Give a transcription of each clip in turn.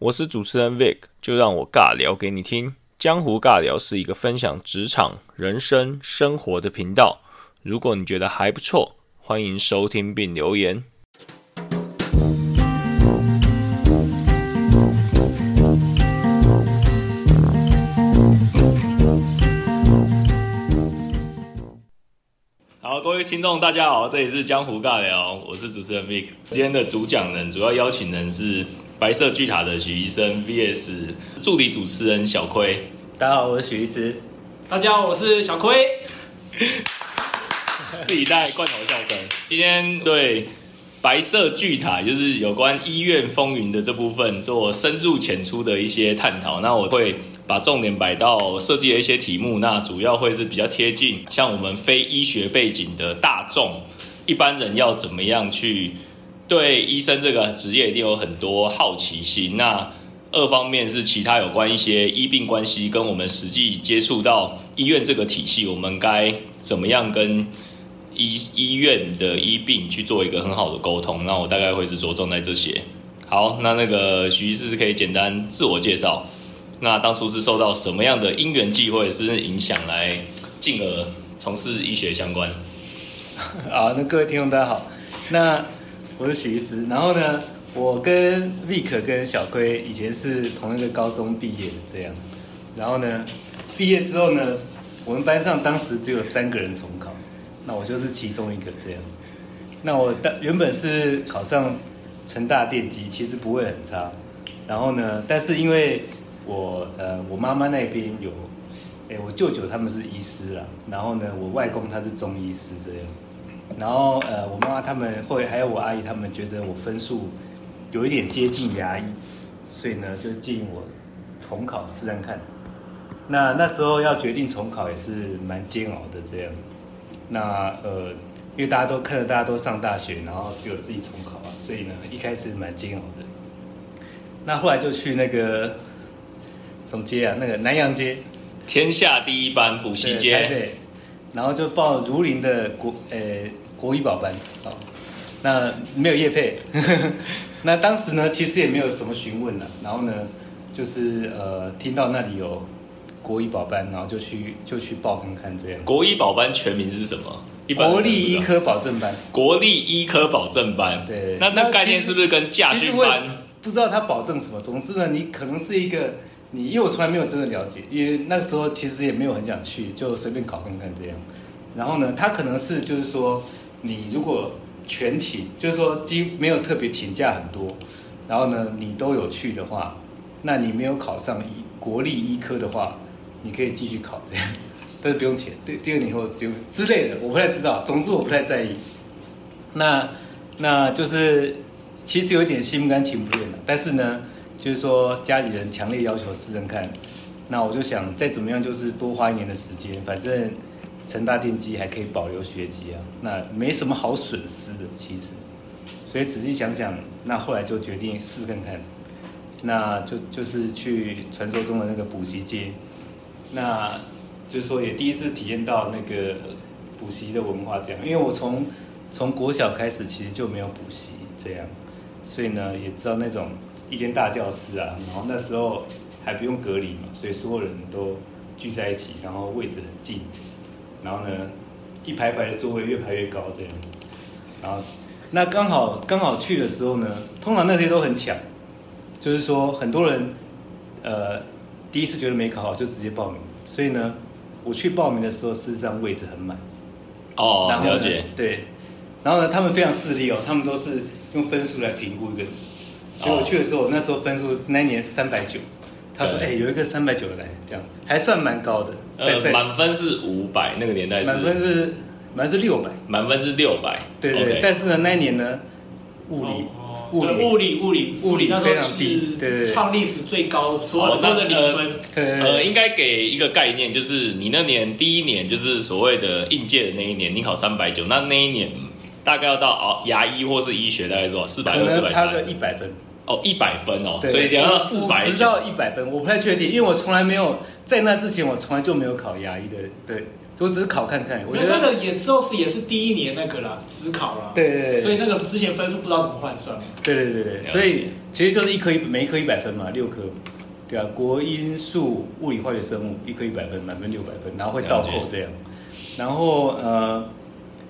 我是主持人 Vic，就让我尬聊给你听。江湖尬聊是一个分享职场、人生、生活的频道。如果你觉得还不错，欢迎收听并留言。好，各位听众，大家好，这里是江湖尬聊，我是主持人 Vic。今天的主讲人、主要邀请人是白色巨塔的许医生 VS 助理主持人小亏。大家好，我是许医师。大家好，我是小亏。自己带罐头笑声。今天对白色巨塔，就是有关医院风云的这部分，做深入浅出的一些探讨。那我会把重点摆到设计的一些题目，那主要会是比较贴近像我们非医学背景的大众一般人要怎么样去对医生这个职业一定有很多好奇心。那二方面是其他有关一些医病关系，跟我们实际接触到医院这个体系，我们该怎么样跟医医院的医病去做一个很好的沟通。那我大概会是着重在这些。好，那那个徐医师可以简单自我介绍。那当初是受到什么样的因缘际会是影响来进而从事医学相关？好，那各位听众大家好，那我是许医师。然后呢，我跟 Vic 跟小亏以前是同一个高中毕业的这样。然后呢，毕业之后呢，我们班上当时只有三个人重考，那我就是其中一个这样。那我当原本是考上成大电机，其实不会很差。然后呢，但是因为我呃我妈妈那边有，哎我舅舅他们是医师啦，然后呢我外公他是中医师这样。然后呃，我妈妈他们会还有我阿姨他们觉得我分数有一点接近牙医，所以呢就建议我重考试看看。那那时候要决定重考也是蛮煎熬的这样。那呃，因为大家都看着大家都上大学，然后只有自己重考啊，所以呢一开始蛮煎熬的。那后来就去那个什么街啊，那个南洋街，天下第一班补习街，北，然后就报如林的国呃国医保班哦，那没有业配，那当时呢其实也没有什么询问了，然后呢就是呃听到那里有国医保班，然后就去就去报看看这样。国医保班全名是什么？一般国立医科保证班，国立医科保证班。对那那那概念是不是跟驾训班？不知道他保证什么。总之呢，你可能是一个你，因为我从来没有真的了解，因为那个时候其实也没有很想去，就随便考看看这样。然后呢，他可能是就是说，你如果全请，就是说几没有特别请假很多，然后呢你都有去的话，那你没有考上医国立医科的话，你可以继续考这样，但是不用钱。第第二年以后就之类的，我不太知道。总之我不太在意。那那就是其实有点心甘情不愿的，但是呢，就是说家里人强烈要求试试看，那我就想再怎么样就是多花一年的时间，反正成大电机还可以保留学籍啊，那没什么好损失的其实，所以仔细想想，那后来就决定试看看，那就就是去传说中的那个补习街，那就是说也第一次体验到那个补习的文化这样，因为我从从国小开始其实就没有补习这样，所以呢也知道那种一间大教室啊，然后那时候还不用隔离嘛，所以所有人都聚在一起，然后位置很近，然后呢一排排的座位越排越高这样，然后那刚好刚好去的时候呢，通常那些都很抢，就是说很多人呃第一次觉得没考好就直接报名，所以呢我去报名的时候事实上位置很满。哦了解。对，然后呢，他们非常势利哦，他们都是用分数来评估一个人。所以我去的时候，那时候分数那一年三百九，他说：“哎、对有一个三百九的来，这样还算蛮高的。在呃，满分是五百，那个年代是满分是满分是六百，满分是六百。对对但是呢，那一年呢，物理、物理物理物理物理那时候非常低对对对是创历史最高，所有的呃，应该给一个概念，就是你那年第一年就是所谓的应届的那一年，你考三百九，那那一年大概要到哦牙医或是医学大概多少？四百可二、四百能差个。一百分。哦，一百分哦，所以你要到四百九。五十到一百分，我不太确定，因为我从来没有在那之前，我从来就没有考牙医的对我只是考看看，我觉得那个也时候是也是第一年那个啦，只考啦。对对对，所以那个之前分数不知道怎么换算。对对对对，所以其实就是一科一每一科一百分嘛，六科，对啊，国英数、物理、化学、生物一科一百分，满分六百分，然后会倒扣这样，然后呃，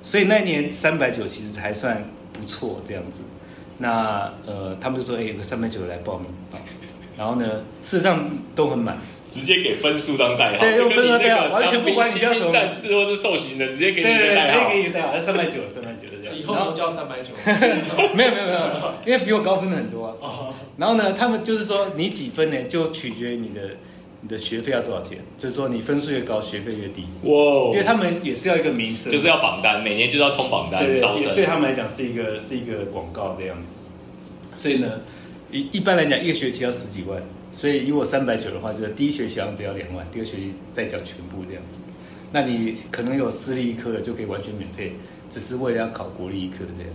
所以那一年三百九其实还算不错这样子。那呃，他们就说，哎、有个三百九来报名啊，然后呢，事实上都很满，直接给分数当代号，对就跟你用分数代那个号完全不管你叫什么战士或是受刑人，直接给对对对，你代号直接给。你个代号，三百九，三百九的这样。以后都叫三百九。没有没有没有，因为比我高分的很多啊。哦，然后呢，他们就是说你几分呢，就取决于你的你的学费要多少钱，就是说你分数越高，学费越低，哇因为他们也是要一个名声，就是要榜单，每年就是要冲榜单对招生。对对他们来讲是一个是一个广告这样子。所以呢，一一般来讲一个学期要十几万，所以以我三百九的话，就是第一学期好像只要两万，第二学期再缴全部这样子。那你可能有私立一科的就可以完全免费，只是为了要考国立一科这样。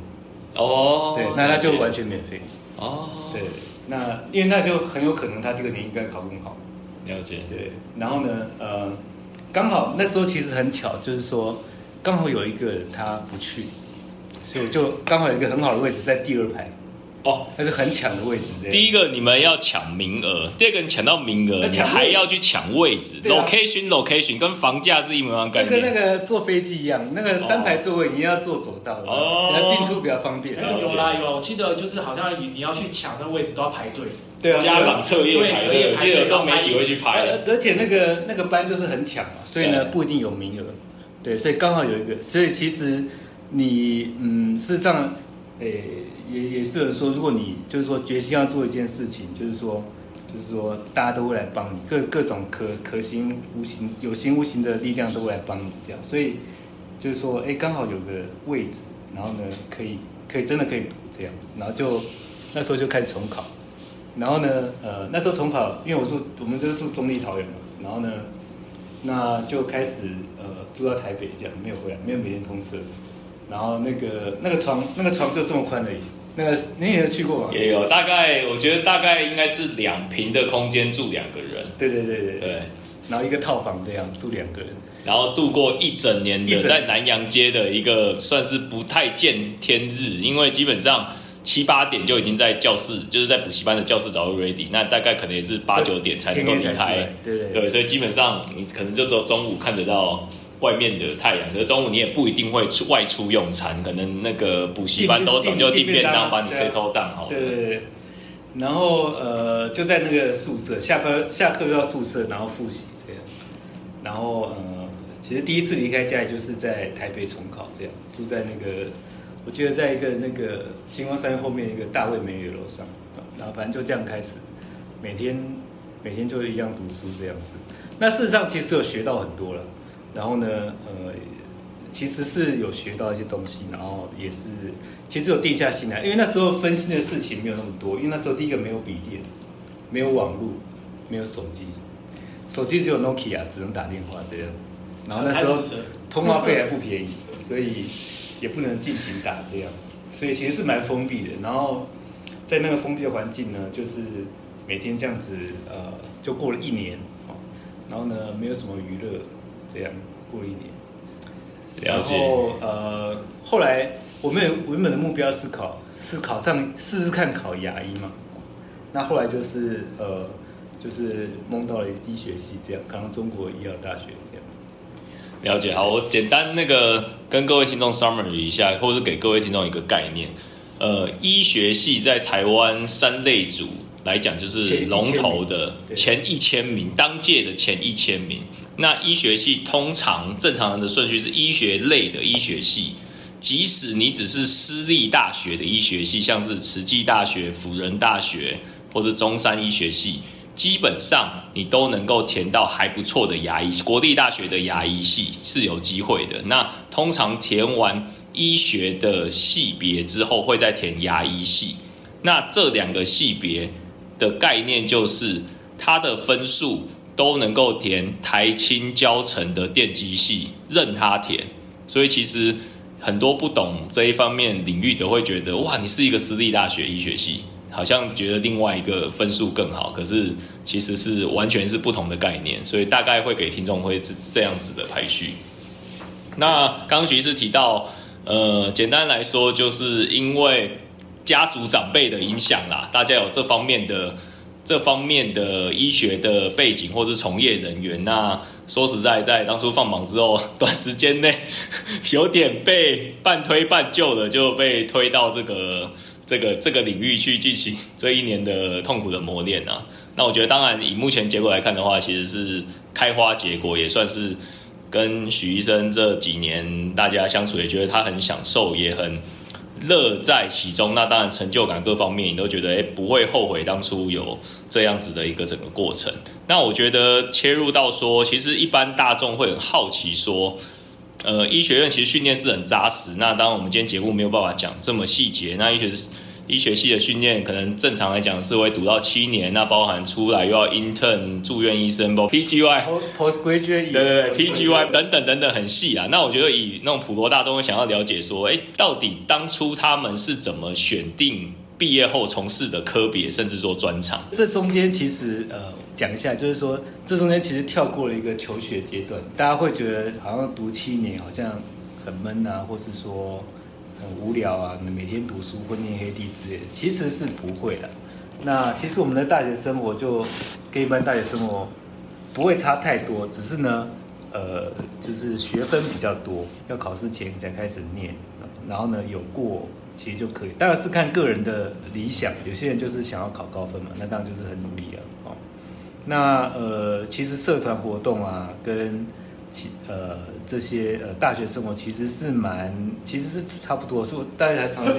哦，对，那他就完全免费。哦，对，那因为那就很有可能他这个年应该考更好。了解。对，然后呢，呃，刚好那时候其实很巧，就是说刚好有一个人他不去，所以我就刚好有一个很好的位置在第二排，哦，那是很抢的位置。第一个你们要抢名额，第二个你抢到名额，你还要去抢位置啊，location location 跟房价是一模一样跟那念。个坐飞机一样，那个三排座位你要坐走道，哦你要进出比较方便。没有有啦有记得就是好像你你要去抢那位置都要排队。对啊，家长彻夜排队，有时候媒体会去拍而。而且那个那个班就是很抢嘛，所以呢不一定有名额，对，所以刚好有一个，所以其实你嗯，事实上，诶、也也是有人说，如果你就是说决心要做一件事情，就是说就是说大家都会来帮你，各各种可可行、无形、有形无形的力量都会来帮你，这样，所以就是说，哎、刚好有个位置，然后呢，可以可以真的可以读这样，然后就那时候就开始重考。然后呢，呃，那时候重考，因为我住我们就是住中立桃园嘛，然后呢，那就开始呃住到台北这样，没有回来，没有每天通车，然后那个那个床那个床就这么宽而已，那个你也有去过吗？也有大概，我觉得大概应该是两平的空间住两个人，对对对对，对，然后一个套房这样住两个人，然后度过一整年的在南洋街的一个算是不太见天日，因为基本上七八点就已经在教室，就是在补习班的教室早就 ready，那大概可能也是八九点才能够离开。来，对对。对，所以基本上你可能就只有中午看得到外面的太阳，可是中午你也不一定会出外出用餐，可能那个补习班都早就订便当把你 settle down 好了。对对对，然后呃就在那个宿舍，下课下课就到宿舍，然后复习这样，然后呃其实第一次离开家里就是在台北重考这样，住在那个我记得在一个那个星光山后面一个大卫美语楼上，啊然后反正就这样开始，每天每天就一样读书这样子。那事实上其实有学到很多了，然后呢呃其实是有学到一些东西，然后也是其实有定下心来，因为那时候分心的事情没有那么多，因为那时候第一个没有笔电，没有网络，没有手机，手机只有 Nokia，只能打电话这样。然后那时候通话费还不便宜，所以也不能尽情打这样，所以其实是蛮封闭的。然后在那个封闭的环境呢，就是每天这样子，呃，就过了一年哦。然后呢，没有什么娱乐，这样过了一年。了解然后呃，后来我们有原本的目标是考是考上试试看考牙医嘛，那后来就是呃就是梦到了医学系这样，考上中国医药大学这样子。了解，好，我简单那个跟各位听众 summary 一下，或者是给各位听众一个概念。呃，医学系在台湾三类组来讲，就是龙头的前前一千名，当届的前一千名。那医学系通常正常人的顺序是医学类的医学系，即使你只是私立大学的医学系，像是慈济大学、辅仁大学或是中山医学系，基本上你都能够填到还不错的牙医，国立大学的牙医系是有机会的。那通常填完医学的系别之后，会再填牙医系。那这两个系别的概念就是它的分数都能够填台青教程的电机系，任他填。所以其实很多不懂这一方面领域的会觉得，哇，你是一个私立大学医学系，好像觉得另外一个分数更好，可是其实是完全是不同的概念，所以大概会给听众会是这样子的排序。那刚徐医师提到，呃，简单来说，就是因为家族长辈的影响啦，大家有这方面的这方面的医学的背景或是从业人员。那说实在，在当初放榜之后，短时间内有点被半推半就的就被推到这个这个这个领域去进行这一年的痛苦的磨练啊。那我觉得，当然以目前结果来看的话，其实是开花结果，也算是跟许医生这几年大家相处，也觉得他很享受，也很乐在其中。那当然成就感各方面，你都觉得哎不会后悔当初有这样子的一个整个过程。那我觉得切入到说，其实一般大众会很好奇说，呃，医学院其实训练是很扎实。那当然我们今天节目没有办法讲这么细节，那医学。医学系的训练可能正常来讲是会读到七年，那包含出来又要 intern 住院医生，包 PGY postgraduate 对对对 PGY 等等等等很细啊。那我觉得以那种普罗大众会想要了解说，哎，到底当初他们是怎么选定毕业后从事的科别，甚至说专长？这中间其实呃讲一下，就是说这中间其实跳过了一个求学阶段，大家会觉得好像读七年好像很闷啊，或是说。很无聊啊，你每天读书昏天黑地之类的，其实是不会的。那其实我们的大学生活就跟一般大学生活不会差太多，只是呢，呃，就是学分比较多，要考试前才开始念，然后呢有过其实就可以。当然是看个人的理想，有些人就是想要考高分嘛，那当然就是很努力啊。哦，那呃，其实社团活动啊，跟其呃，这些呃，大学生活其实是蛮，其实是差不多，是大家还常去。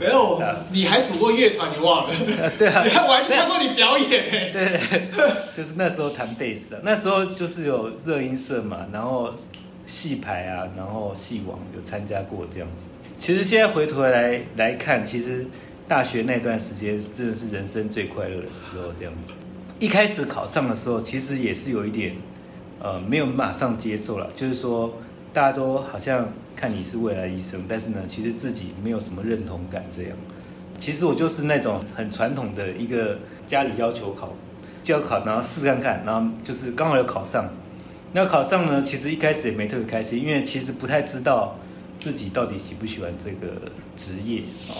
没有，你还组过乐团，你忘了？对啊，你看我还去看过你表演 诶。对，就是那时候弹贝斯啊，那时候就是有热音社嘛，然后戏排啊，然后戏网有参加过这样子。其实现在回头来来看，其实大学那段时间真的是人生最快乐的时候，这样子。一开始考上的时候，其实也是有一点。呃，没有马上接受了，就是说，大家都好像看你是未来医生，但是呢，其实自己没有什么认同感这样。其实我就是那种很传统的一个家里要求考，就要考，然后试看看，然后就是刚好有考上。那考上呢，其实一开始也没特别开心，因为其实不太知道自己到底喜不喜欢这个职业啊。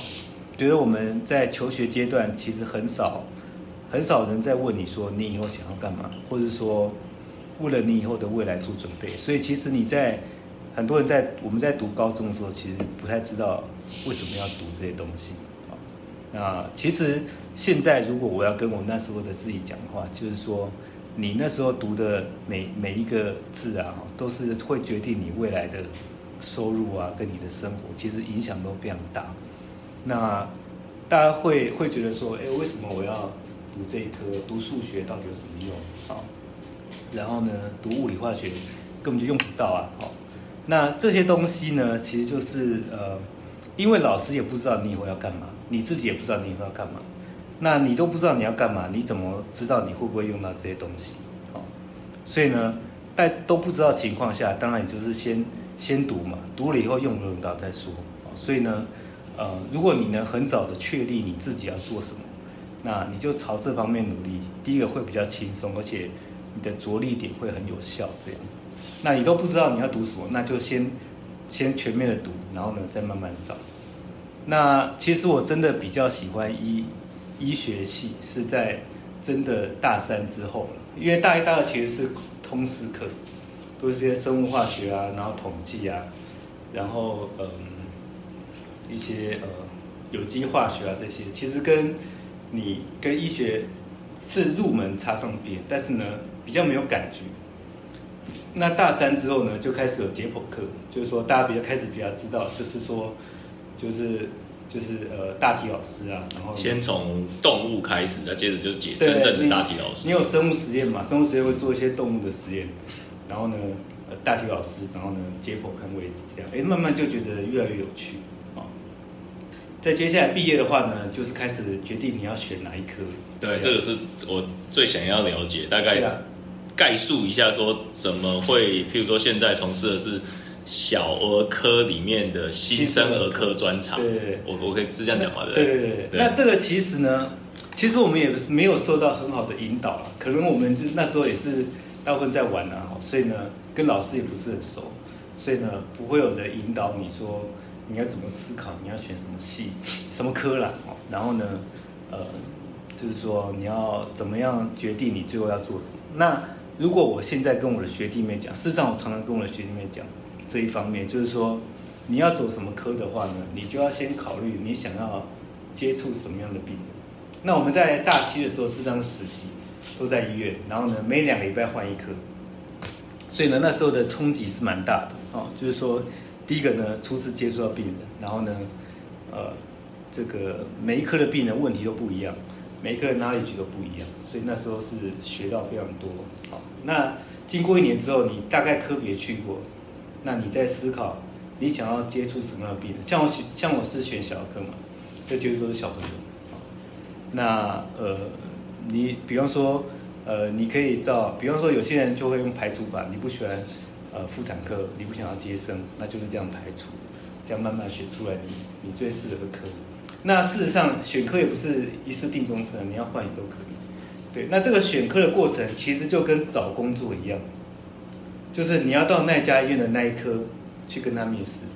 觉得我们在求学阶段，其实很少很少人在问你说你以后想要干嘛，或者说。为了你以后的未来做准备，所以其实你在很多人在我们在读高中的时候，其实不太知道为什么要读这些东西啊。那其实现在如果我要跟我那时候的自己讲话，就是说你那时候读的每每一个字啊，都是会决定你未来的收入啊，跟你的生活，其实影响都非常大。那大家会会觉得说，哎，为什么我要读这一科？读数学到底有什么用啊？然后呢，读物理化学根本就用不到啊！好，那这些东西呢，其实就是呃，因为老师也不知道你以后要干嘛，你自己也不知道你以后要干嘛，那你都不知道你要干嘛，你怎么知道你会不会用到这些东西？好，所以呢，在都不知道情况下，当然你就是先先读嘛，读了以后用不用到再说。所以呢，呃，如果你能很早的确立你自己要做什么，那你就朝这方面努力，第一个会比较轻松，而且。你的着力点会很有效，这样，那你都不知道你要读什么，那就先先全面的读，然后呢再慢慢找。那其实我真的比较喜欢医医学系，是在真的大三之后了，因为大一、大二其实是通识课，都是些生物化学啊，然后统计啊，然后嗯一些呃有机化学啊这些，其实跟你跟医学是入门插上边，但是呢。比较没有感觉。那大三之后呢，就开始有解剖课，就是说大家比较开始比较知道，就是说，就是就是呃大体老师啊，然后先从动物开始，再接着就是解真正的大体老师。你有生物实验嘛？生物实验会做一些动物的实验，然后呢，呃大体老师，然后呢解剖看位置这样，哎，慢慢就觉得越来越有趣啊。在接下来毕业的话呢，就是开始决定你要选哪一科。对，这个是我最想要了解，大概。概述一下，说怎么会？譬如说，现在从事的是小儿科里面的新生儿科专场。对，我我可以是这样讲吗？对对对。那这个其实呢，其实我们也没有受到很好的引导了可能我们就那时候也是大部分在玩啊，所以呢，跟老师也不是很熟。所以呢，不会有人引导你说你要怎么思考，你要选什么系、什么科啦。然后呢，呃，就是说你要怎么样决定你最后要做什么。那如果我现在跟我的学弟妹讲，事实上我常常跟我的学弟妹讲这一方面，就是说你要走什么科的话呢，你就要先考虑你想要接触什么样的病人。那我们在大七的时候，事实上实习都在医院，然后呢，每两个礼拜换一科，所以呢，那时候的冲击是蛮大的哦。就是说，第一个呢，初次接触到病人，然后呢，呃，这个每一科的病人问题都不一样，每一科的哪里局都不一样，所以那时候是学到非常多。好，那经过一年之后，你大概科别去过，那你在思考你想要接触什么样的病人？像我选，像我是选小儿科嘛，这接触都是小朋友。那呃，你比方说，呃，你可以照，比方说有些人就会用排除法，你不喜欢呃妇产科，你不想要接生，那就是这样排除，这样慢慢选出来你你最适合的科。那事实上选科也不是一次定终身，你要换也都可以。对，那这个选科的过程其实就跟找工作一样，就是你要到那家医院的那一科去跟他面试。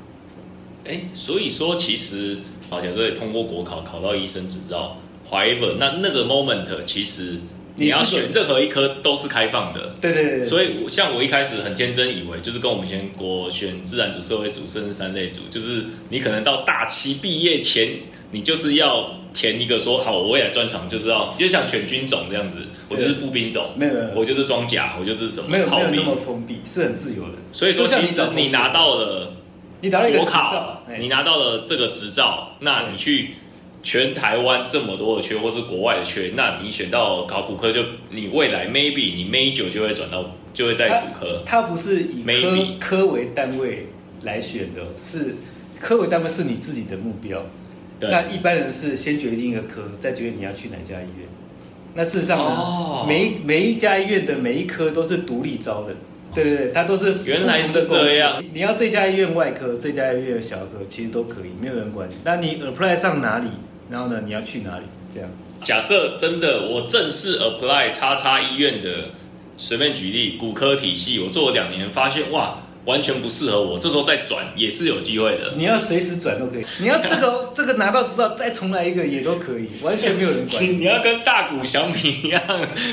哎，所以说其实，好，假设通过国考考到医生执照。怀本那那个 moment 其实你要选任何一科都是开放的。对对对。所以，像我一开始很天真以为，就是跟我们以前国选自然组、社会组甚至三类组，就是你可能到大七毕业前，你就是要填一个说好，我未来专长就知道，就像选军种这样子，我就是步兵种，没有没有，我就是装甲，我就是什么，没有没有那么封闭，是很自由的。所以说，其实你拿到了，你拿到国考，你拿到了这个执照，那你去。全台湾这么多的缺，或是国外的缺，那你选到考骨科，就你未来 maybe 你 major 就会转到，就会在骨科。它不是以科科为单位来选的，是科为单位是你自己的目标。那一般人是先决定一个科，再决定你要去哪家医院。那事实上呢，每每一家医院的每一科都是独立招的。对对对，它都是原来是这样。你要这家医院外科，这家医院小科，其实都可以，没有人管你。那你 apply 上哪里？然后呢，你要去哪里？这样。假设真的我正式 apply 叉叉医院的，随便举例，骨科体系，我做了两年，发现哇，完全不适合我，这时候再转也是有机会的。你要随时转都可以。你要这个这个拿到执照再重来一个也都可以，完全没有人管。你要跟大谷翔平一样，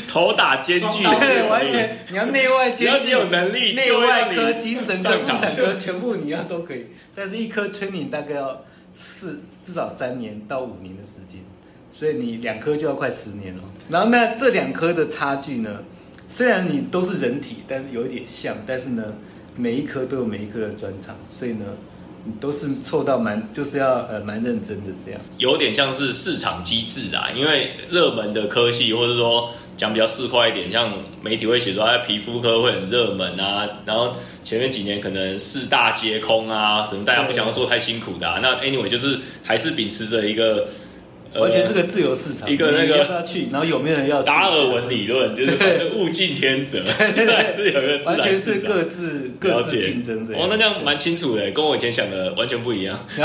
头打兼具，对，完全你要内外兼具，有能力，内外科、精神科、妇产科全部你要都可以，但是一科 training 大概要。四至少三年到五年的时间，所以你两科就要快十年了。然后那这两科的差距呢？虽然你都是人体，但是有一点像，但是呢，每一科都有每一科的专长，所以呢，你都是凑到蛮就是要呃蛮认真的这样。有点像是市场机制啊，因为热门的科系或者说。讲比较市侩一点，像媒体会写说，哎，皮肤科会很热门啊，然后前面几年可能四大皆空啊，什么大家不想要做太辛苦的。那 anyway 就是还是秉持着一个完全是个自由市场，一个那个要去，然后有没有人要？达尔文理论就是物竞天择，对对，是有一个完全是各自各自竞争这样。哦，那这样蛮清楚的，跟我以前想的完全不一样，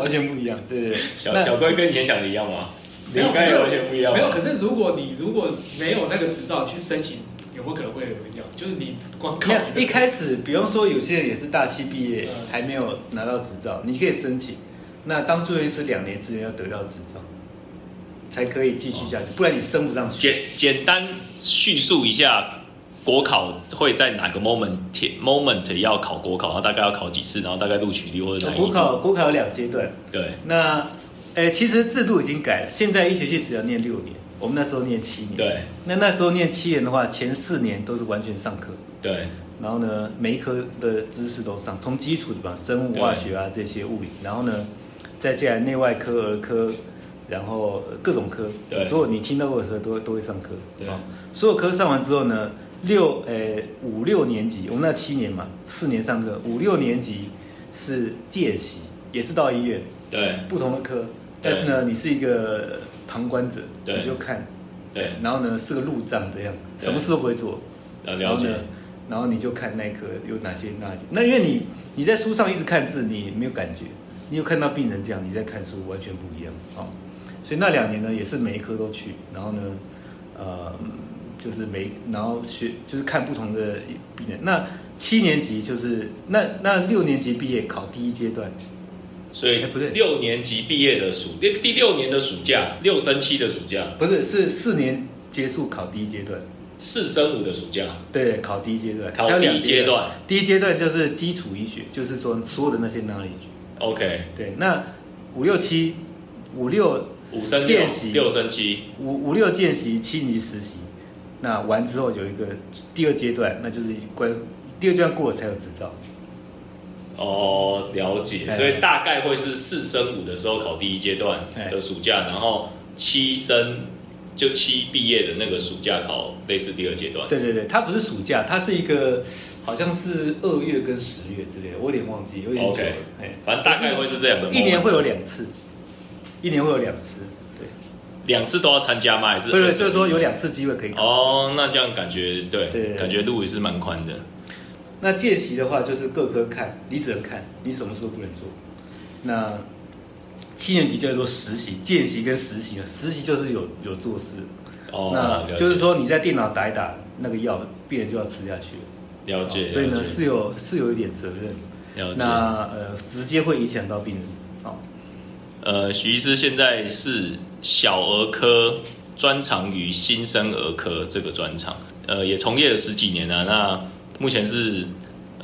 完全不一样，对对。小小龟跟以前想的一样吗？没有，可是完全不一样。没有，可是如果你如果没有那个执照去申请，有没有可能会有人要？就是你光靠一开始，比方说有些人也是大七毕业，还没有拿到执照，你可以申请。那当住院医师两年之内要得到执照，才可以继续下去，不然你升不上去。简简单叙述一下国考会在哪个 moment moment 要考国考，然后大概要考几次，然后大概录取率或者哪国考国考有两阶段，对，那。哎，其实制度已经改了，现在一学期只要念六年，我们那时候念七年。对。那那时候念七年的话，前四年都是完全上课。对。然后呢，每一科的知识都上，从基础的吧，生物化学啊这些物理，然后呢，再接下来内外科、儿科，然后各种科，所有你听到过的科都都会上课。对。所有科上完之后呢，六诶五六年级，我们那七年嘛，四年上课，五六年级是见习，也是到医院。对。不同的科。但是呢，你是一个旁观者，你就看，对，然后呢是个路障这样，什么事都不会做，然后呢，然后你就看那科有哪些那那因为你你在书上一直看字，你没有感觉，你有看到病人这样，你在看书完全不一样啊。所以那两年呢，也是每一科都去，然后呢，呃，就是每然后学就是看不同的病人。那七年级就是那那六年级毕业考第一阶段，所以不对，六年级毕业的暑第第六年的暑假，六升七的暑假，不是是四年结束考第一阶段，四升五的暑假，对，考第一阶段，考第一阶段，第一阶段就是基础医学，就是说所有的那些 knowledge。OK，对，那五六七五六五升见习，六升七。五五六见习，七年级实习，那完之后有一个第二阶段，那就是关第二阶段过了才有执照。哦，了解，所以大概会是四升五的时候考第一阶段的暑假，然后七升就七毕业的那个暑假考类似第二阶段。对对对，它不是暑假，它是一个。好像是二月跟十月之类的，我有点忘记，有点久。哎，反正大概会是这样的。一年会有两次，一年会有两次，对。两次都要参加吗？还是？对对，就是说有两次机会可以。哦，那这样感觉对，感觉路也是蛮宽的。那见习的话，就是各科看，你只能看，你什么时候不能做。那七年级叫做实习，见习跟实习啊，实习就是有有做事。哦。那就是说你在电脑打一打那个药，病人就要吃下去了。了解，所以呢是有是有一点责任。了解，那呃直接会影响到病人。好，呃，徐医师现在是小儿科专长于新生儿科这个专长，呃，也从业了十几年了。那目前是。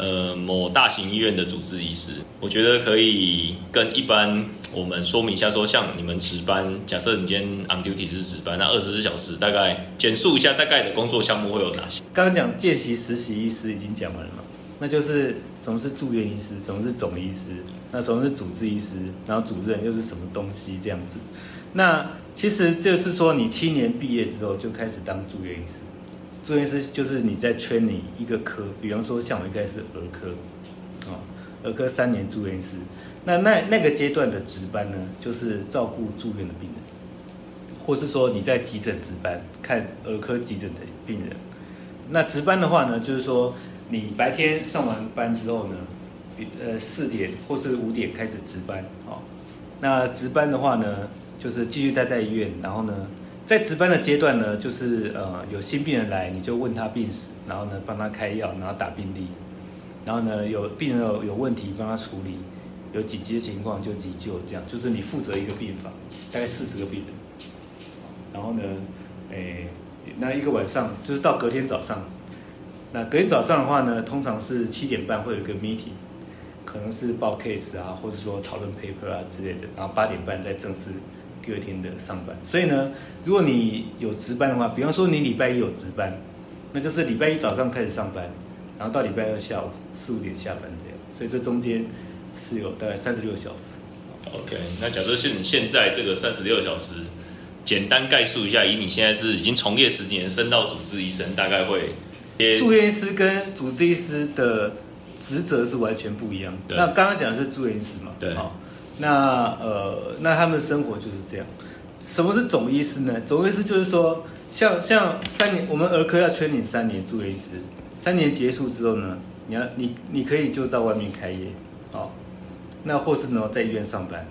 呃，某大型医院的主治医师，我觉得可以跟一般我们说明一下，说像你们值班，假设你今天 on duty 是值班，那二十四小时大概简述一下大概的工作项目会有哪些？刚刚讲见习实习医师已经讲完了嘛？那就是什么是住院医师，什么是总医师，那什么是主治医师，然后主任又是什么东西这样子？那其实就是说，你七年毕业之后就开始当住院医师。住院师就是你在圈你一个科，比方说像我一开始儿科，啊，儿科三年住院师，那那那个阶段的值班呢，就是照顾住院的病人，或是说你在急诊值班看儿科急诊的病人。那值班的话呢，就是说你白天上完班之后呢，呃四点或是五点开始值班，好，那值班的话呢，就是继续待在医院，然后呢。在值班的阶段呢，就是呃有新病人来，你就问他病史，然后呢帮他开药，然后打病历，然后呢有病人有有问题帮他处理，有紧急的情况就急救，这样。就是你负责一个病房，大概四十个病人，然后呢，诶那一个晚上就是到隔天早上，那隔天早上的话呢，通常是七点半会有一个 meeting，可能是报 case 啊，或者说讨论 paper 啊之类的，然后八点半再正式。第二天的上班，所以呢，如果你有值班的话，比方说你礼拜一有值班，那就是礼拜一早上开始上班，然后到礼拜二下午四五点下班这样，所以这中间是有大概三十六小时。OK，那假设是你现在这个三十六小时，简单概述一下，以你现在是已经从业十几年，升到主治医生，大概会住院医师跟主治医师的职责是完全不一样。那刚刚讲的是住院医师嘛？对。那呃，那他们的生活就是这样。什么是总医师呢？总医师就是说，像像三年，我们儿科要圈你三年住院医师，三年结束之后呢，你要你你可以就到外面开业，好，那或是呢在医院上班，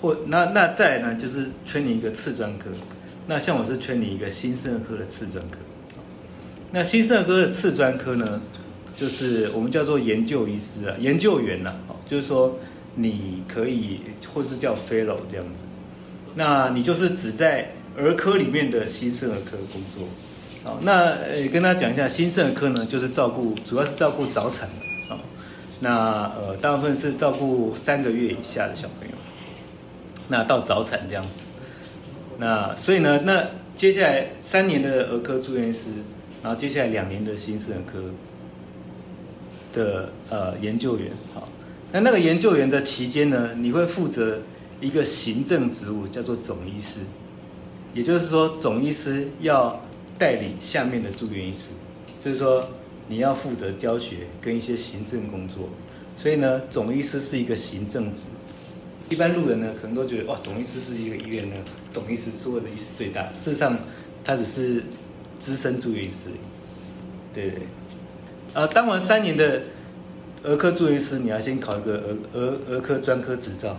或那那再来呢就是圈你一个次专科，那像我是圈你一个新生儿科的次专科，那新生儿科的次专科呢，就是我们叫做研究医师啊，研究员呐，好，就是说。你可以，或是叫 fellow 这样子，那你就是只在儿科里面的新生儿科工作。好，那呃跟大家讲一下，新生儿科呢，就是照顾，主要是照顾早产的。好，那呃大部分是照顾三个月以下的小朋友，那到早产这样子。那所以呢，那接下来三年的儿科住院师，然后接下来两年的新生儿科的呃研究员，好。那那个研究员的期间呢，你会负责一个行政职务，叫做总医师。也就是说，总医师要带领下面的住院医师，就是说你要负责教学跟一些行政工作。所以呢，总医师是一个行政职。一般路人呢，可能都觉得哇，总医师是一个医院呢，总医师所有的医师最大。事实上，他只是资深住院医师。对对。呃，当完三年的。儿科住院师，你要先考一个儿儿儿科专科执照，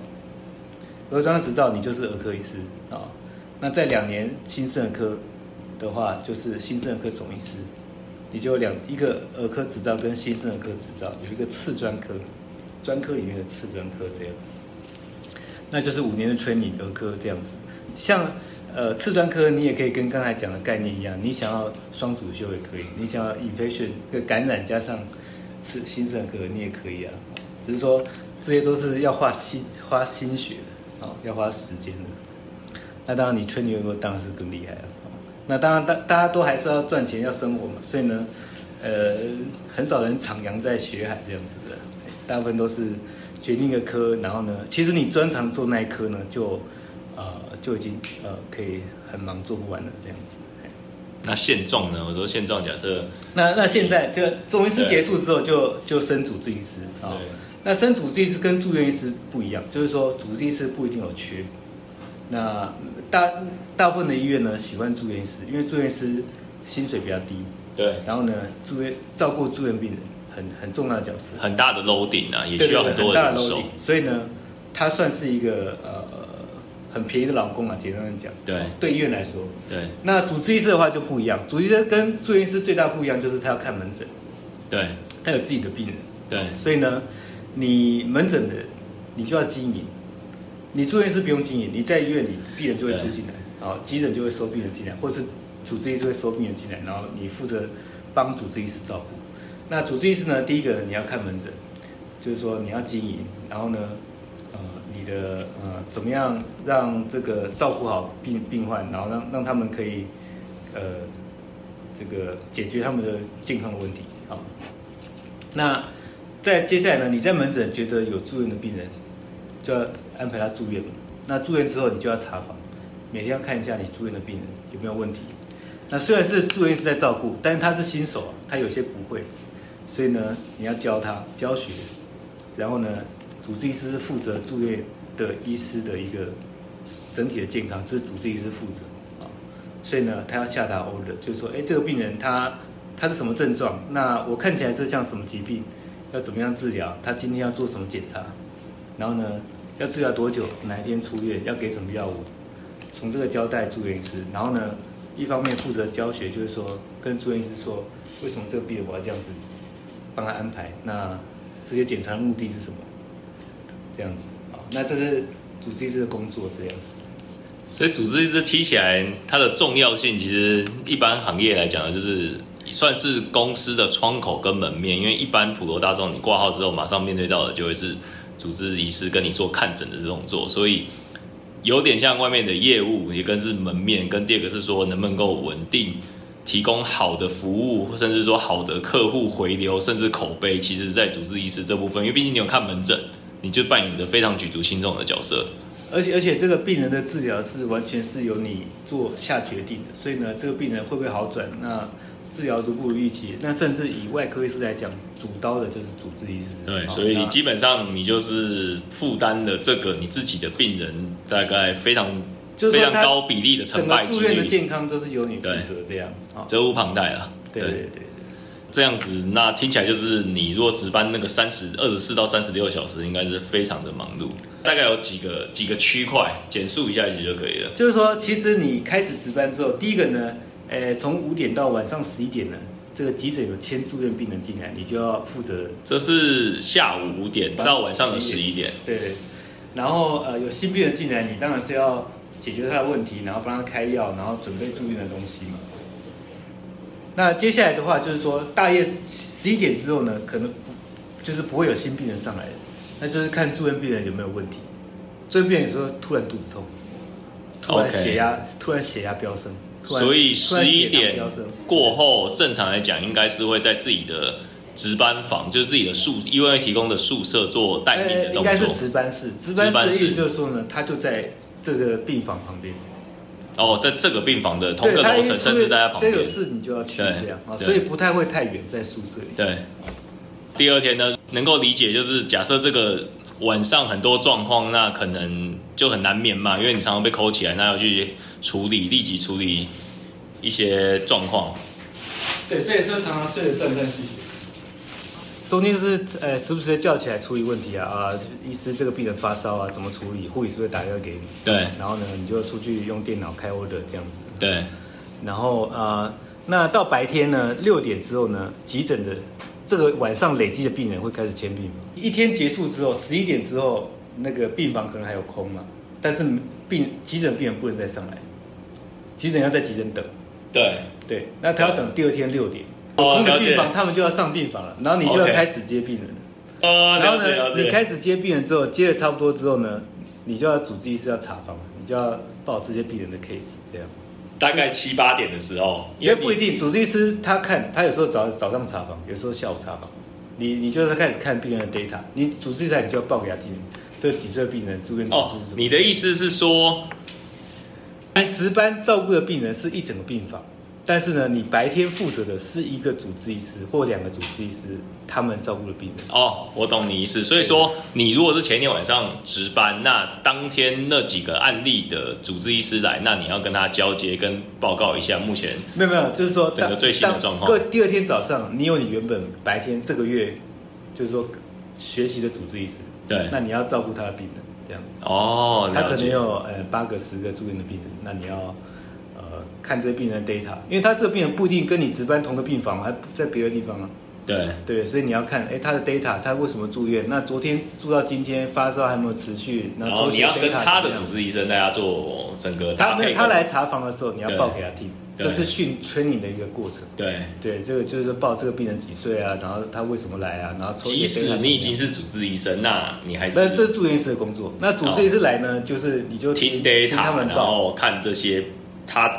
儿专科执照你就是儿科医师啊。那在两年新生儿科的话，就是新生儿科总医师，你就两一个儿科执照跟新生儿科执照，有一个次专科，专科里面的次专科这样，那就是五年的 training 儿科这样子。像呃次专科，你也可以跟刚才讲的概念一样，你想要双主修也可以，你想要 infection 个感染加上是新生科，你也可以啊。只是说这些都是要花心花心血的啊，要花时间的。那当然你吹牛当然是更厉害了。那当然大大家都还是要赚钱要生活嘛，所以呢，呃，很少人徜徉在学海这样子的，大部分都是决定一个科，然后呢，其实你专长做那一科呢，就呃就已经呃可以很忙做不完了这样子。那现状呢？我说现状假设，那那现在这个中医师结束之后就就升主治医师啊。那升主治医师跟住院医师不一样，就是说主治医师不一定有缺。那大大部分的医院呢喜欢住院医师，因为住院医师薪水比较低。对。然后呢，住院照顾住院病人很很重要的角色。很大的 loading 啊，也需要很多人手。所以呢，他算是一个呃很便宜的老公啊，简单的讲。对。对医院来说。对。那主治医师的话就不一样，主治医师跟住院医师最大不一样就是他要看门诊。对。他有自己的病人。对。所以呢，你门诊的你就要经营。你住院是不用经营，你在医院里病人就会住进来，啊，急诊就会收病人进来，或是主治医师会收病人进来，然后你负责帮主治医师照顾。那主治医师呢，第一个你要看门诊，就是说你要经营，然后呢，呃，的呃怎么样让这个照顾好病病患，然后让让他们可以呃这个解决他们的健康的问题啊。那在接下来呢，你在门诊觉得有住院的病人。就要安排他住院嘛。那住院之后，你就要查房，每天要看一下你住院的病人有没有问题。那虽然是住院是在照顾，但是他是新手啊，他有些不会，所以呢，你要教他教学。然后呢，主治医师是负责住院的医师的一个整体的健康，这是主治医师负责啊。所以呢，他要下达 order，就是说，哎，这个病人他他是什么症状？那我看起来是像什么疾病？要怎么样治疗？他今天要做什么检查？然后呢？要治疗多久？哪一天出院？要给什么药物？从这个交代住院医师，然后呢，一方面负责教学，就是说跟住院医师说，为什么这个病人我要这样子帮他安排？那这些检查的目的是什么？这样子啊，那这是主治医师的工作这样子。所以组织医师提起来，它的重要性其实一般行业来讲，就是算是公司的窗口跟门面，因为一般普罗大众你挂号之后，马上面对到的就会是。主治医师跟你做看诊的这种做，所以有点像外面的业务，一个是门面，跟第二个是说能不能够稳定提供好的服务，甚至说好的客户回流，甚至口碑，其实在主治医师这部分，因为毕竟你有看门诊，你就扮演着非常举足轻重的角色。而且而且这个病人的治疗是完全是由你做下决定的，所以呢，这个病人会不会好转？那治疗如不如预期，那甚至以外科医师来讲，主刀的就是主治医师。对，所以基本上你就是负担了这个你自己的病人大概非常非常高比例的成败住院的健康都是由你负责，这样责无旁贷了。对对对，这样子那听起来就是你如果值班那个三十二十四到三十六小时，应该是非常的忙碌。大概有几个几个区块，简述一下其实就可以了。就是说，其实你开始值班之后，第一个呢。呃，从五点到晚上十一点呢，这个急诊有签住院病人进来，你就要负责。这是下午五点到晚上的十一点。对，然后呃，有新病人进来，你当然是要解决他的问题，然后帮他开药，然后准备住院的东西嘛。那接下来的话，就是说大夜十一点之后呢，可能就是不会有新病人上来，那就是看住院病人有没有问题。住院病人说突然肚子痛，突然血压突然血压飙升。所以十一点过后，正常来讲，应该是会在自己的值班房，就是自己的宿医院提供的宿舍做待命的动作。应该是值班室，值班室意思就是说呢，他就在这个病房旁边。哦，在这个病房的同个楼层，甚至大家旁边。这个事你就要去这样啊，所以不太会太远，在宿舍里。对。第二天呢，能够理解，就是假设这个晚上很多状况，那可能就很难免嘛，因为你常常被扣起来，那要去处理，立即处理一些状况。对，所以说常常睡得断断续续。中间就是呃，时不时的叫起来处理问题啊啊，医师这个病人发烧啊，怎么处理？护理师会打电话给你。对。然后呢，你就出去用电脑开 order 这样子。对。然后呃，那到白天呢，六点之后呢，急诊的这个晚上累积的病人会开始签病一天结束之后，十一点之后，那个病房可能还有空嘛，但是病急诊病人不能再上来，急诊要在急诊等。对对，那他要等第二天六点，空的病房他们就要上病房了，然后你就要开始接病人了。呃，然后呢，你开始接病人之后，接的差不多之后呢，你就要主治医师要查房，你就要报这些病人的 case，这样。大概七八点的时候，也不一定。主治医师他看，他有时候早早上查房，有时候下午查房。你你就是开始看病人的 data，你主治医师你就要报给他听，这几岁病人住院主治是你的意思是说，哎，值班照顾的病人是一整个病房。但是呢，你白天负责的是一个主治医师或两个主治医师，他们照顾的病人。哦，我懂你意思。所以说，你如果是前一天晚上值班，那当天那几个案例的主治医师来，那你要跟他交接，跟报告一下目前没有没有，就是说整个最新的状况。第第二天早上，你有你原本白天这个月就是说学习的主治医师，对，那你要照顾他的病人这样子。哦，他可能有呃八个十个住院的病人，那你要。看这些病人 data，因为他这个病人不一定跟你值班同个病房，还在别的地方啊。对对，所以你要看，哎，他的 data，他为什么住院？那昨天住到今天发烧还有没有持续？然后你要跟他的主治医生大家做整个他他来查房的时候，你要报给他听，这是训 training 的一个过程。对对，这个就是报这个病人几岁啊，然后他为什么来啊，然后即使你已经是主治医生，那你还是那这是住院医师的工作。那主治医师来呢，就是你就听 data，然后看这些。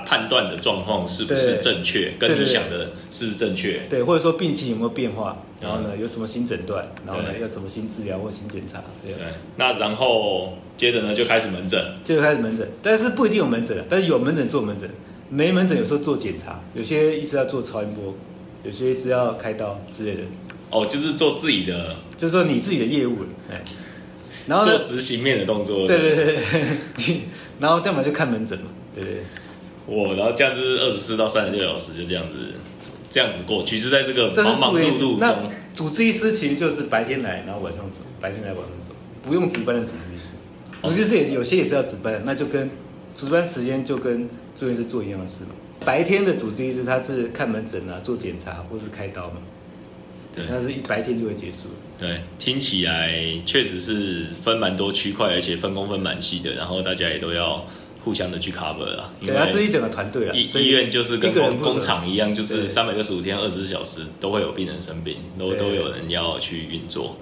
他判断的状况是不是正确？跟你想的是不是正确？对，或者说病情有没有变化？然后呢，有什么新诊断？然后呢，要什么新治疗或新检查？对。那然后接着呢，就开始门诊。接着开始门诊，但是不一定有门诊，但是有门诊做门诊，没门诊有时候做检查，有些医师要做超音波，有些医师要开刀之类的。哦，就是做自己的，就是说你自己的业务了，哎，然后做执行面的动作。对对对对，然后要么就看门诊嘛，对对？我然后这样子二十四到三十六小时就这样子，这样子过。其实，在这个忙忙碌碌中，主治医师其实就是白天来，然后晚上走，白天来晚上走，不用值班的主治医师。主治医师也有些也是要值班，那就跟值班时间就跟住院师做一样的事嘛。白天的主治医师他是看门诊啊，做检查或是开刀嘛。对，那是一白天就会结束。对，听起来确实是分蛮多区块，而且分工分蛮细的，然后大家也都要。互相的去 cover 了，对，它是一整个团队啊。医医院就是跟工工厂一样，就是三百六十五天、二十四小时都会有病人生病，都都有人要去运作。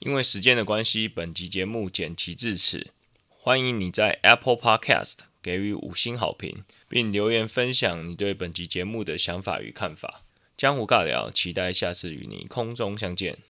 因为时间的关系，本集节目剪辑至此。欢迎你在 Apple Podcast 给予五星好评，并留言分享你对本集节目的想法与看法。江湖尬聊，期待下次与你空中相见。